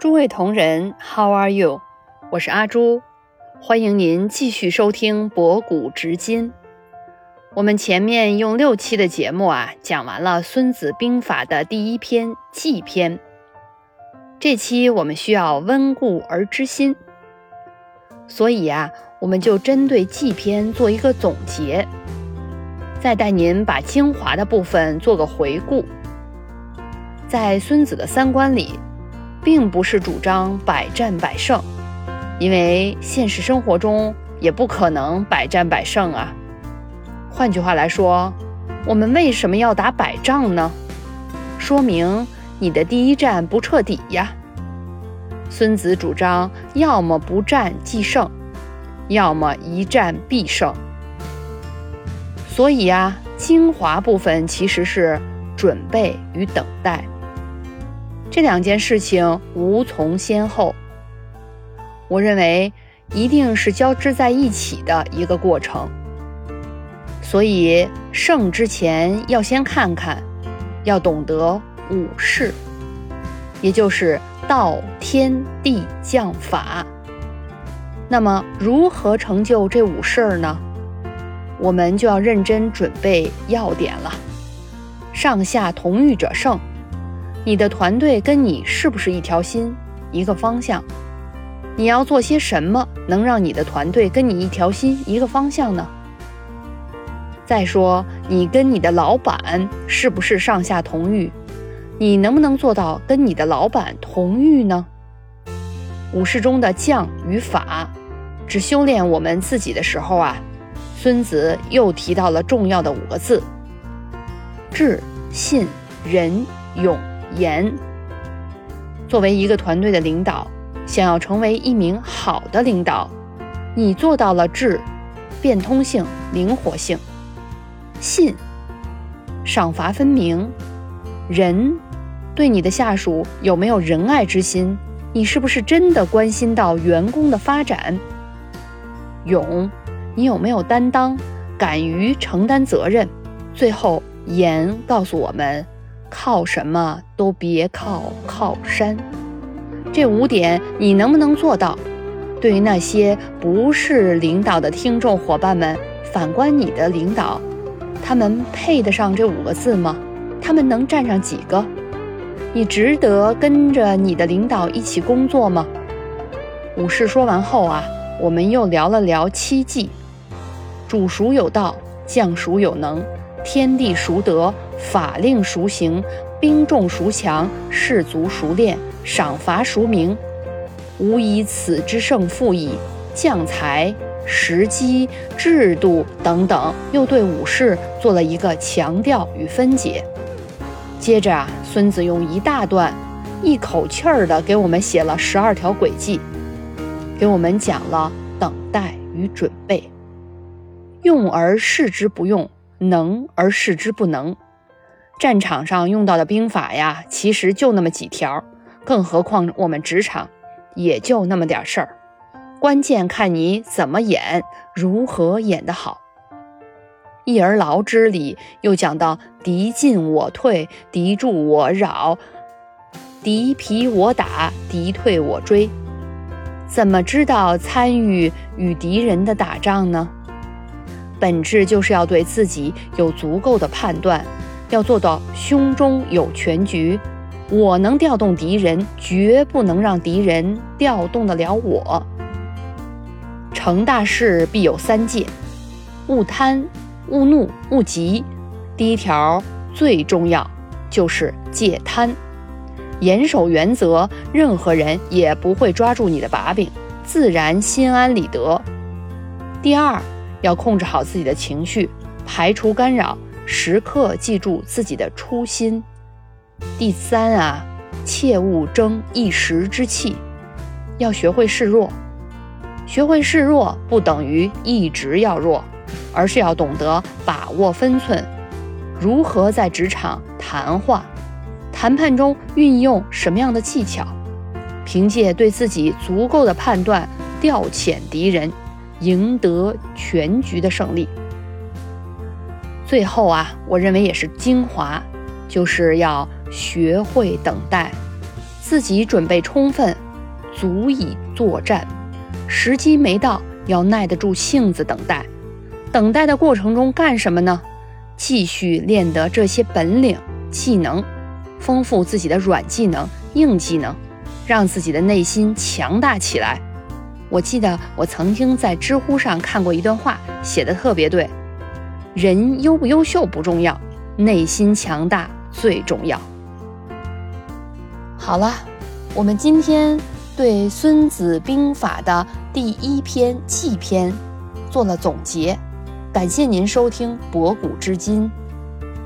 诸位同仁，How are you？我是阿朱，欢迎您继续收听博古直今。我们前面用六期的节目啊，讲完了《孙子兵法》的第一篇《计篇》。这期我们需要温故而知新，所以啊，我们就针对《计篇》做一个总结，再带您把精华的部分做个回顾。在孙子的三观里，并不是主张百战百胜，因为现实生活中也不可能百战百胜啊。换句话来说，我们为什么要打百仗呢？说明你的第一战不彻底呀。孙子主张要么不战即胜，要么一战必胜。所以呀，精华部分其实是准备与等待。这两件事情无从先后，我认为一定是交织在一起的一个过程。所以胜之前要先看看，要懂得五事，也就是道、天、地、将、法。那么如何成就这五事儿呢？我们就要认真准备要点了。上下同欲者胜。你的团队跟你是不是一条心、一个方向？你要做些什么能让你的团队跟你一条心、一个方向呢？再说，你跟你的老板是不是上下同欲？你能不能做到跟你的老板同欲呢？武士中的将与法，只修炼我们自己的时候啊，孙子又提到了重要的五个字：智、信、仁、勇。严。作为一个团队的领导，想要成为一名好的领导，你做到了智、变通性、灵活性；信、赏罚分明；仁，对你的下属有没有仁爱之心？你是不是真的关心到员工的发展？勇，你有没有担当？敢于承担责任？最后，严告诉我们。靠什么都别靠靠山，这五点你能不能做到？对于那些不是领导的听众伙伴们，反观你的领导，他们配得上这五个字吗？他们能占上几个？你值得跟着你的领导一起工作吗？武士说完后啊，我们又聊了聊七忌：主熟有道，将熟有能。天地孰得，法令孰行，兵众孰强，士卒孰练，赏罚孰明？吾以此之胜负矣。将才、时机、制度等等，又对武士做了一个强调与分解。接着啊，孙子用一大段，一口气儿的给我们写了十二条轨迹，给我们讲了等待与准备，用而示之不用。能而示之不能，战场上用到的兵法呀，其实就那么几条，更何况我们职场也就那么点事儿。关键看你怎么演，如何演得好。一而劳之里又讲到：敌进我退，敌驻我扰，敌疲我打，敌退我追。怎么知道参与与敌人的打仗呢？本质就是要对自己有足够的判断，要做到胸中有全局。我能调动敌人，绝不能让敌人调动得了我。成大事必有三戒：勿贪、勿怒、勿急。第一条最重要，就是戒贪，严守原则，任何人也不会抓住你的把柄，自然心安理得。第二。要控制好自己的情绪，排除干扰，时刻记住自己的初心。第三啊，切勿争一时之气，要学会示弱。学会示弱不等于一直要弱，而是要懂得把握分寸。如何在职场谈话、谈判中运用什么样的技巧？凭借对自己足够的判断，调遣敌人。赢得全局的胜利。最后啊，我认为也是精华，就是要学会等待。自己准备充分，足以作战。时机没到，要耐得住性子等待。等待的过程中干什么呢？继续练得这些本领、技能，丰富自己的软技能、硬技能，让自己的内心强大起来。我记得我曾经在知乎上看过一段话，写的特别对：人优不优秀不重要，内心强大最重要。好了，我们今天对《孙子兵法》的第一篇计篇做了总结，感谢您收听《博古知今》。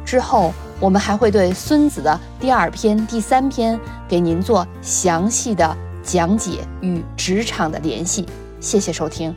之后我们还会对孙子的第二篇、第三篇给您做详细的讲解与职场的联系。谢谢收听。